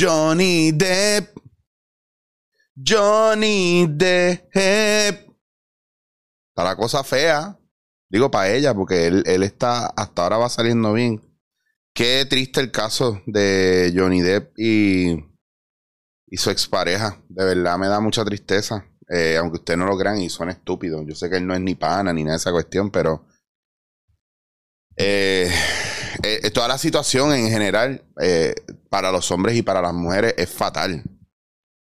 Johnny Depp. Johnny Depp. Está la cosa fea. Digo para ella, porque él, él está, hasta ahora va saliendo bien. Qué triste el caso de Johnny Depp y, y su expareja. De verdad me da mucha tristeza. Eh, aunque ustedes no lo crean y son estúpidos. Yo sé que él no es ni pana ni nada de esa cuestión, pero eh, eh, toda la situación en general para los hombres y para las mujeres es fatal.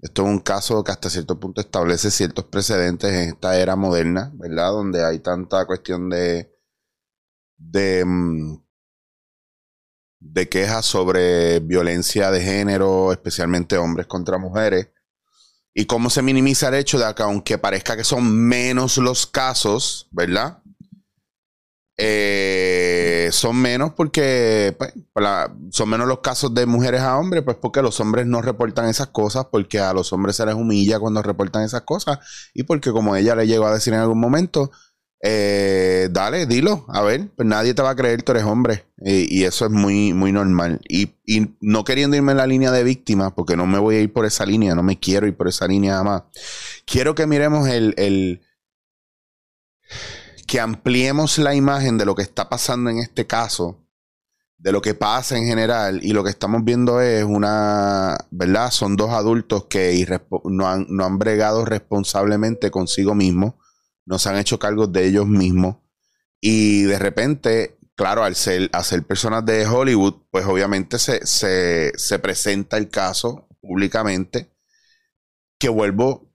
Esto es un caso que hasta cierto punto establece ciertos precedentes en esta era moderna, ¿verdad? Donde hay tanta cuestión de, de, mm, de quejas sobre violencia de género, especialmente hombres contra mujeres, y cómo se minimiza el hecho de que aunque parezca que son menos los casos, ¿verdad? Eh, son menos porque pues, son menos los casos de mujeres a hombres, pues porque los hombres no reportan esas cosas, porque a los hombres se les humilla cuando reportan esas cosas y porque como ella le llegó a decir en algún momento, eh, dale, dilo, a ver, pues nadie te va a creer, tú eres hombre y eso es muy, muy normal. Y, y, no queriendo irme en la línea de víctimas, porque no me voy a ir por esa línea, no me quiero ir por esa línea más. Quiero que miremos el que ampliemos la imagen de lo que está pasando en este caso, de lo que pasa en general, y lo que estamos viendo es una, ¿verdad? Son dos adultos que no han, no han bregado responsablemente consigo mismos, no se han hecho cargo de ellos mismos, y de repente, claro, al ser, ser personas de Hollywood, pues obviamente se, se, se presenta el caso públicamente, que vuelvo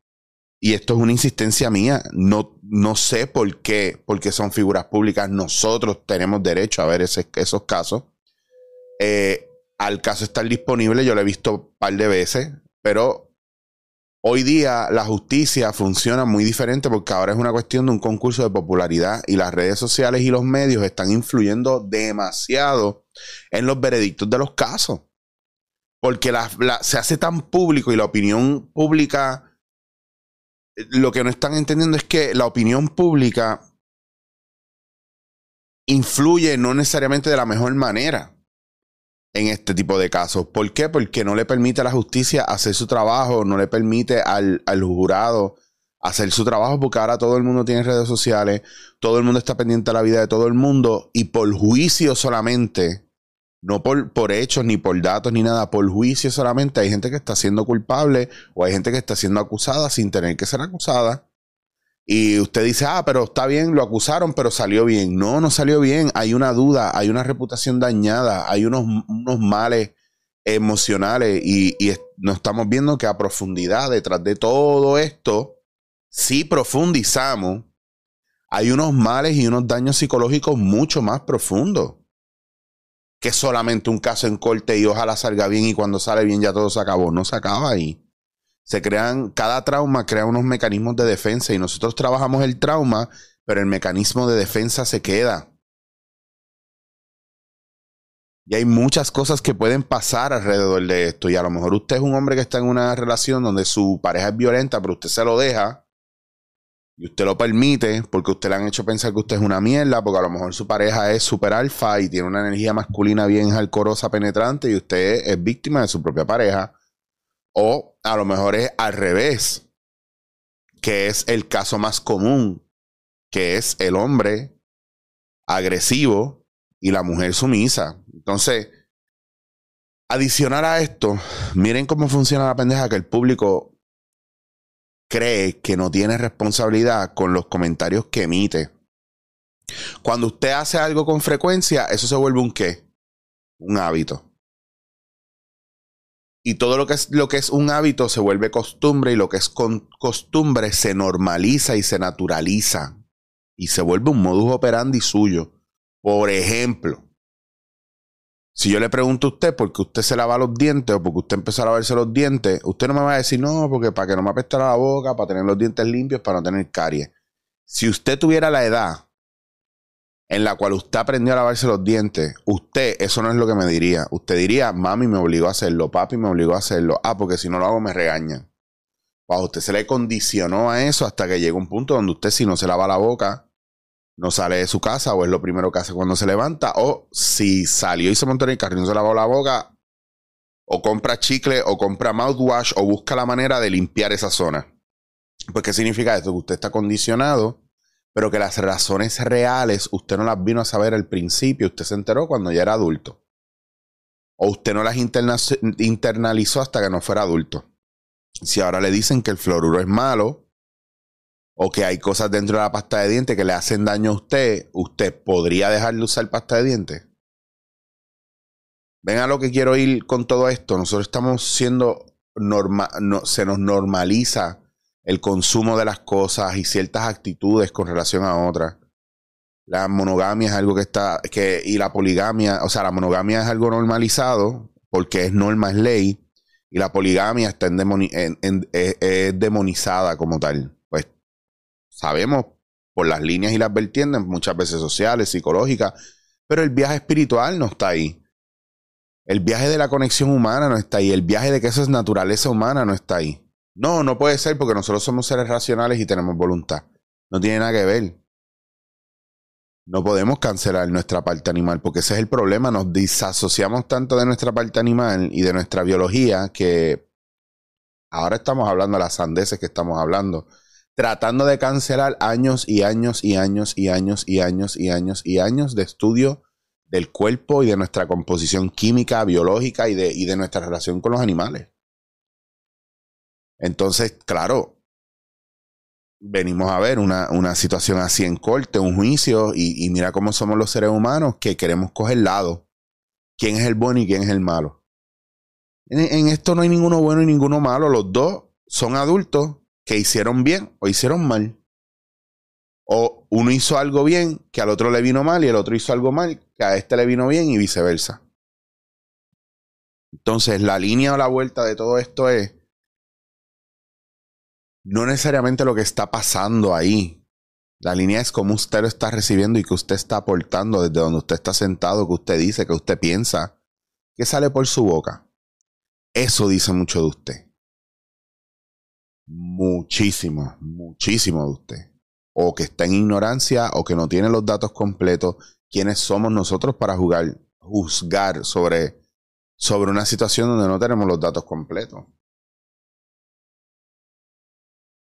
y esto es una insistencia mía, no, no sé por qué, porque son figuras públicas, nosotros tenemos derecho a ver esos casos. Eh, al caso estar disponible, yo lo he visto un par de veces, pero hoy día la justicia funciona muy diferente porque ahora es una cuestión de un concurso de popularidad y las redes sociales y los medios están influyendo demasiado en los veredictos de los casos. Porque se hace tan público y la opinión pública lo que no están entendiendo es que la opinión pública influye no necesariamente de la mejor manera en este tipo de casos. ¿Por qué? Porque no le permite a la justicia hacer su trabajo, no le permite al, al jurado hacer su trabajo porque ahora todo el mundo tiene redes sociales, todo el mundo está pendiente de la vida de todo el mundo y por juicio solamente no por, por hechos, ni por datos, ni nada, por juicio solamente. Hay gente que está siendo culpable o hay gente que está siendo acusada sin tener que ser acusada. Y usted dice, ah, pero está bien, lo acusaron, pero salió bien. No, no salió bien. Hay una duda, hay una reputación dañada, hay unos, unos males emocionales y, y nos estamos viendo que a profundidad detrás de todo esto, si profundizamos, hay unos males y unos daños psicológicos mucho más profundos que es solamente un caso en corte y ojalá salga bien y cuando sale bien ya todo se acabó. No se acaba ahí. Se crean, cada trauma crea unos mecanismos de defensa y nosotros trabajamos el trauma, pero el mecanismo de defensa se queda. Y hay muchas cosas que pueden pasar alrededor de esto. Y a lo mejor usted es un hombre que está en una relación donde su pareja es violenta, pero usted se lo deja y usted lo permite porque usted le han hecho pensar que usted es una mierda, porque a lo mejor su pareja es super alfa y tiene una energía masculina bien alcorosa, penetrante, y usted es víctima de su propia pareja. O a lo mejor es al revés, que es el caso más común, que es el hombre agresivo y la mujer sumisa. Entonces, adicional a esto, miren cómo funciona la pendeja que el público cree que no tiene responsabilidad con los comentarios que emite. Cuando usted hace algo con frecuencia, eso se vuelve un qué? Un hábito. Y todo lo que es, lo que es un hábito se vuelve costumbre y lo que es costumbre se normaliza y se naturaliza. Y se vuelve un modus operandi suyo. Por ejemplo, si yo le pregunto a usted por qué usted se lava los dientes o porque usted empezó a lavarse los dientes, usted no me va a decir, no, porque para que no me apestara la boca, para tener los dientes limpios, para no tener caries. Si usted tuviera la edad en la cual usted aprendió a lavarse los dientes, usted eso no es lo que me diría. Usted diría, mami me obligó a hacerlo, papi me obligó a hacerlo. Ah, porque si no lo hago me regañan. A usted se le condicionó a eso hasta que llega un punto donde usted si no se lava la boca, no sale de su casa o es lo primero que hace cuando se levanta, o si salió y se montó en el carro y no se lavó la boca, o compra chicle o compra mouthwash o busca la manera de limpiar esa zona. Pues, ¿qué significa esto? Que usted está condicionado, pero que las razones reales usted no las vino a saber al principio, usted se enteró cuando ya era adulto. O usted no las internalizó hasta que no fuera adulto. Si ahora le dicen que el fluoruro es malo, o que hay cosas dentro de la pasta de dientes que le hacen daño a usted, ¿usted podría dejar de usar pasta de dientes? Ven a lo que quiero ir con todo esto. Nosotros estamos siendo normal, se nos normaliza el consumo de las cosas y ciertas actitudes con relación a otras. La monogamia es algo que está, que, y la poligamia, o sea, la monogamia es algo normalizado porque es norma, es ley, y la poligamia está en es demonizada como tal sabemos por las líneas y las vertientes, muchas veces sociales, psicológicas, pero el viaje espiritual no está ahí. El viaje de la conexión humana no está ahí. El viaje de que eso es naturaleza humana no está ahí. No, no puede ser porque nosotros somos seres racionales y tenemos voluntad. No tiene nada que ver. No podemos cancelar nuestra parte animal porque ese es el problema. Nos disasociamos tanto de nuestra parte animal y de nuestra biología que ahora estamos hablando de las sandeces que estamos hablando tratando de cancelar años y años y años y años y años y años y años de estudio del cuerpo y de nuestra composición química, biológica y de, y de nuestra relación con los animales. Entonces, claro, venimos a ver una, una situación así en corte, un juicio, y, mira cómo somos los seres humanos que queremos coger lado. ¿Quién es el bueno y quién es el malo? en esto no hay ninguno bueno y ninguno malo. Los dos son adultos que hicieron bien o hicieron mal. O uno hizo algo bien que al otro le vino mal y el otro hizo algo mal que a este le vino bien y viceversa. Entonces, la línea o la vuelta de todo esto es no necesariamente lo que está pasando ahí. La línea es cómo usted lo está recibiendo y que usted está aportando desde donde usted está sentado, que usted dice, que usted piensa, que sale por su boca. Eso dice mucho de usted muchísimo, muchísimo de usted. O que está en ignorancia o que no tiene los datos completos. ¿Quiénes somos nosotros para jugar, juzgar sobre, sobre una situación donde no tenemos los datos completos?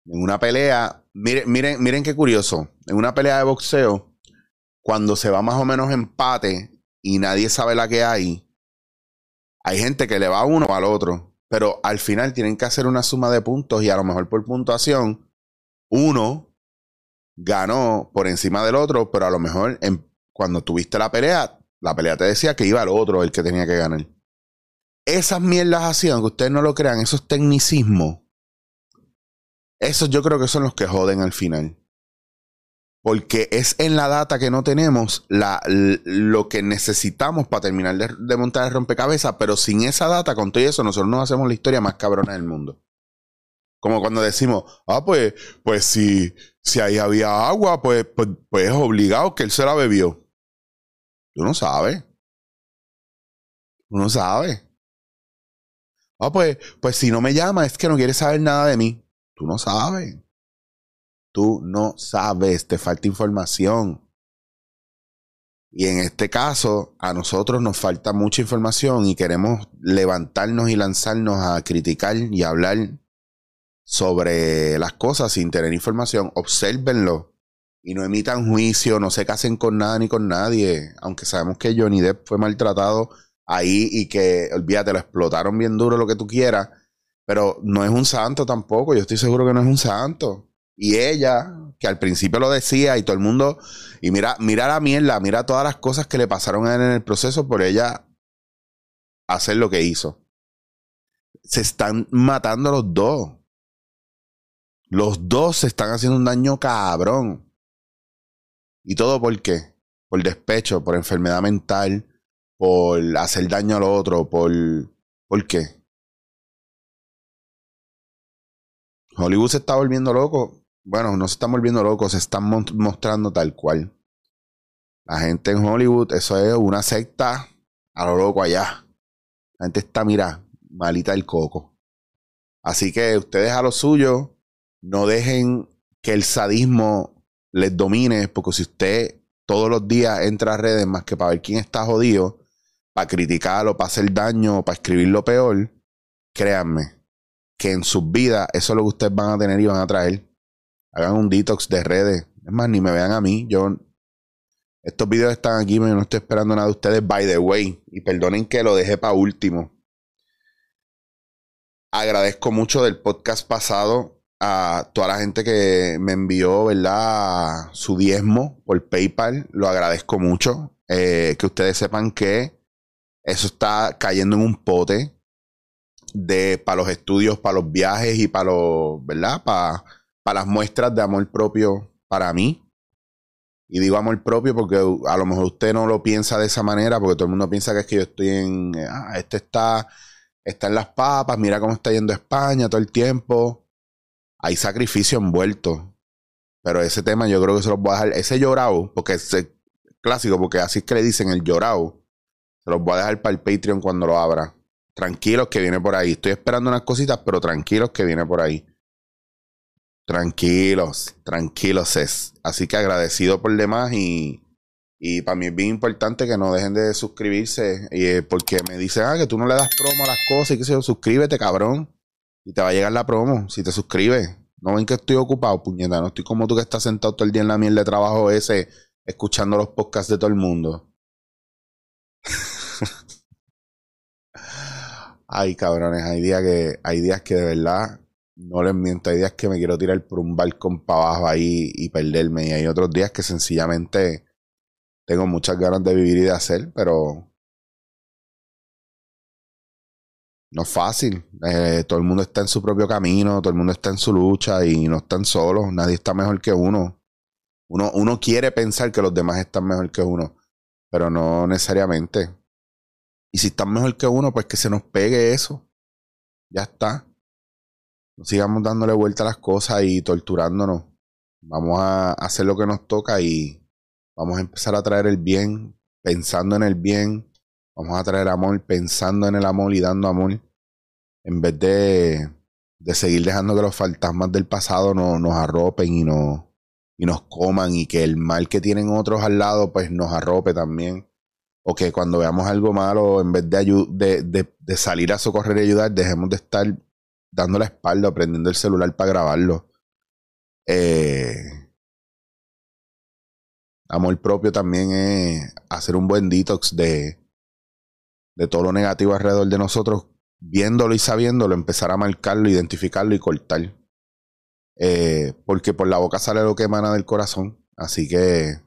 En una pelea, miren, miren, miren qué curioso. En una pelea de boxeo, cuando se va más o menos empate y nadie sabe la que hay, hay gente que le va a uno o al otro pero al final tienen que hacer una suma de puntos y a lo mejor por puntuación, uno ganó por encima del otro, pero a lo mejor cuando tuviste la pelea, la pelea te decía que iba al otro el que tenía que ganar. Esas mierdas así, aunque ustedes no lo crean, esos tecnicismos, esos yo creo que son los que joden al final porque es en la data que no tenemos la, lo que necesitamos para terminar de, montar el rompecabezas, pero sin esa data, con todo eso, nosotros nos hacemos la historia más cabrona del mundo. Como cuando decimos, ah, pues, pues si, si ahí había agua, pues, pues, pues es obligado que él se la bebió. Tú no sabes. Tú no sabes. Ah, pues, pues si no me llama es que no quiere saber nada de mí. Tú no sabes. Tú no sabes, te falta información. Y en este caso, a nosotros nos falta mucha información y queremos levantarnos y lanzarnos a criticar y hablar sobre las cosas sin tener información. Obsérvenlo y no emitan juicio, no se casen con nada ni con nadie. Aunque sabemos que Johnny Depp fue maltratado ahí y que, olvídate, lo explotaron bien duro, lo que tú quieras. Pero no es un santo tampoco. Yo estoy seguro que no es un santo. Y ella, que al principio lo decía y todo el mundo, y mira, mira la mierda, mira todas las cosas que le pasaron a él en el proceso por ella hacer lo que hizo. Se están matando los dos. Los dos se están haciendo un daño cabrón. ¿Y todo por qué? Por despecho, por enfermedad mental, por hacer daño al otro, por... ¿Por qué? Hollywood se está volviendo loco bueno, no se están volviendo locos, se están mostrando tal cual. La gente en Hollywood, eso es una secta a lo loco allá. La gente está, mira, malita el coco. Así que ustedes a lo suyo, no dejen que el sadismo les domine, porque si usted todos los días entra a redes más que para ver quién está jodido, para criticar o para hacer daño para escribir lo peor, créanme que en sus vidas eso es lo que ustedes van a tener y van a traer. Hagan un detox de redes. Es más, ni me vean a mí. Yo estos videos están aquí, pero no estoy esperando nada de ustedes, by the way. Y perdonen que lo dejé para último. Agradezco mucho del podcast pasado a toda la gente que me envió, ¿verdad? Su diezmo por PayPal. Lo agradezco mucho. Eh, que ustedes sepan que eso está cayendo en un pote de para los estudios, para los viajes y para los, ¿verdad? Para, para las muestras de amor propio para mí. Y digo amor propio porque a lo mejor usted no lo piensa de esa manera, porque todo el mundo piensa que es que yo estoy en, ah, este está, está en las papas, mira cómo está yendo España todo el tiempo. Hay sacrificio envuelto. Pero ese tema yo creo que se los voy a dejar, ese llorado, porque es clásico, porque así es que le dicen el llorado. Se los voy a dejar para el Patreon cuando lo abra. Tranquilos que viene por ahí. Estoy esperando unas cositas, pero tranquilos que viene por ahí. Tranquilos, tranquilos es. Así que agradecido por demás y, y para mí es bien importante que no dejen de suscribirse eh, porque me dicen, ah, que tú no le das promo a las cosas y que se suscríbete, cabrón. Y te va a llegar la promo si te suscribes. No ven que estoy ocupado, puñeta. No estoy como tú que estás sentado todo el día en la miel de trabajo ese, escuchando los podcasts de todo el mundo. Ay, cabrones, hay días que, hay días que de verdad no les miento, hay días que me quiero tirar por un balcón para abajo ahí y perderme. Y hay otros días que sencillamente tengo muchas ganas de vivir y de hacer, pero no es fácil. Eh, todo el mundo está en su propio camino, todo el mundo está en su lucha y no están solos. Nadie está mejor que uno. Uno, uno quiere pensar que los demás están mejor que uno, pero no necesariamente. Y si están mejor que uno, pues que se nos pegue eso. Ya está. No sigamos dándole vuelta a las cosas y torturándonos. Vamos a hacer lo que nos toca y vamos a empezar a traer el bien pensando en el bien. Vamos a traer amor pensando en el amor y dando amor. En vez de, de seguir dejando que los fantasmas del pasado no, nos arropen y, no, y nos coman y que el mal que tienen otros al lado pues nos arrope también. O que cuando veamos algo malo, en vez de, de, de, de salir a socorrer y ayudar, dejemos de estar dando la espalda, prendiendo el celular para grabarlo. Eh, amor propio también es hacer un buen detox de, de todo lo negativo alrededor de nosotros, viéndolo y sabiéndolo, empezar a marcarlo, identificarlo y cortar. Eh, porque por la boca sale lo que emana del corazón. Así que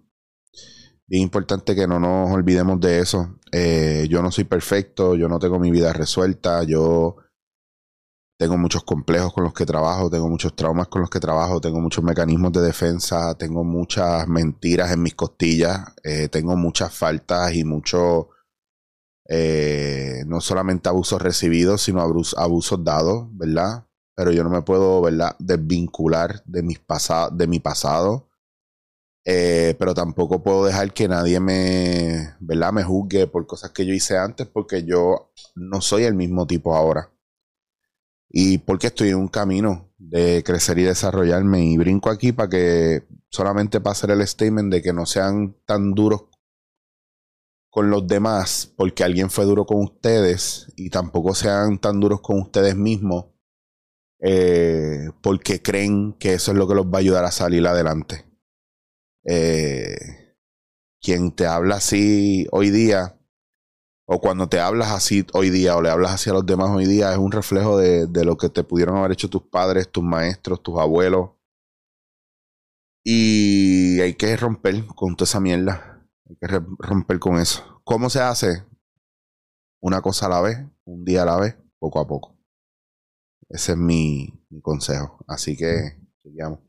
bien importante que no nos olvidemos de eso. Eh, yo no soy perfecto, yo no tengo mi vida resuelta, yo tengo muchos complejos con los que trabajo, tengo muchos traumas con los que trabajo, tengo muchos mecanismos de defensa, tengo muchas mentiras en mis costillas, eh, tengo muchas faltas y mucho, eh, no solamente abusos recibidos, sino abusos, dados, ¿verdad? Pero yo no me puedo, ¿verdad?, desvincular de, mis de mi pasado. Eh, pero tampoco puedo dejar que nadie me, ¿verdad? me juzgue por cosas que yo hice antes porque yo no soy el mismo tipo ahora y porque estoy en un camino de crecer y desarrollarme y brinco aquí para que solamente para el statement de que no sean tan duros con los demás porque alguien fue duro con ustedes y tampoco sean tan duros con ustedes mismos eh, porque creen que eso es lo que los va a ayudar a salir adelante. Eh, quien te habla así hoy día o cuando te hablas así hoy día o le hablas así a los demás hoy día, es un reflejo de, lo que te pudieron haber hecho tus padres, tus maestros, tus abuelos. Y hay que romper con toda esa mierda. Hay que romper con eso. ¿Cómo se hace? Una cosa a la vez, un día a la vez, poco a poco. Ese es mi, mi consejo. Así que, sigamos.